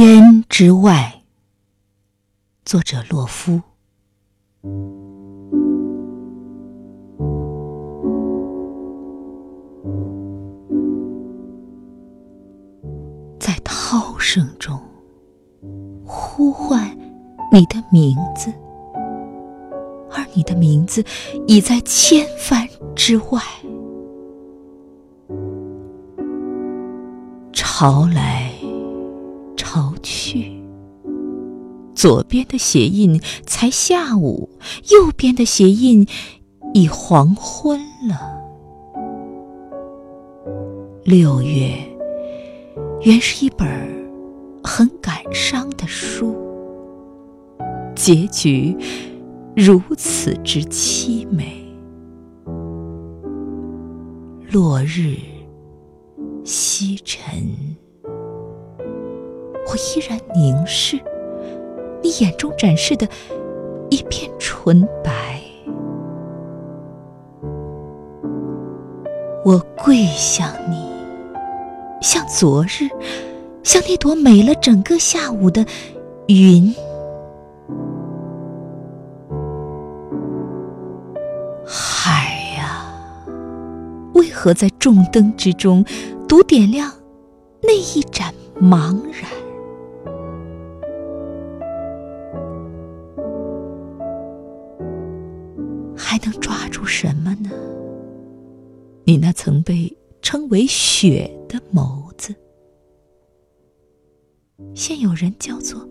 烟之外，作者洛夫。在涛声中呼唤你的名字，而你的名字已在千帆之外。潮来逃去，左边的鞋印才下午，右边的鞋印已黄昏了。六月原是一本很感伤的书，结局如此之凄美。落日。西沉，我依然凝视你眼中展示的一片纯白。我跪向你，像昨日，像那朵美了整个下午的云。海呀，为何在众灯之中？独点亮那一盏茫然，能抓住什么呢？你那曾被称为雪的眸子，现有人叫做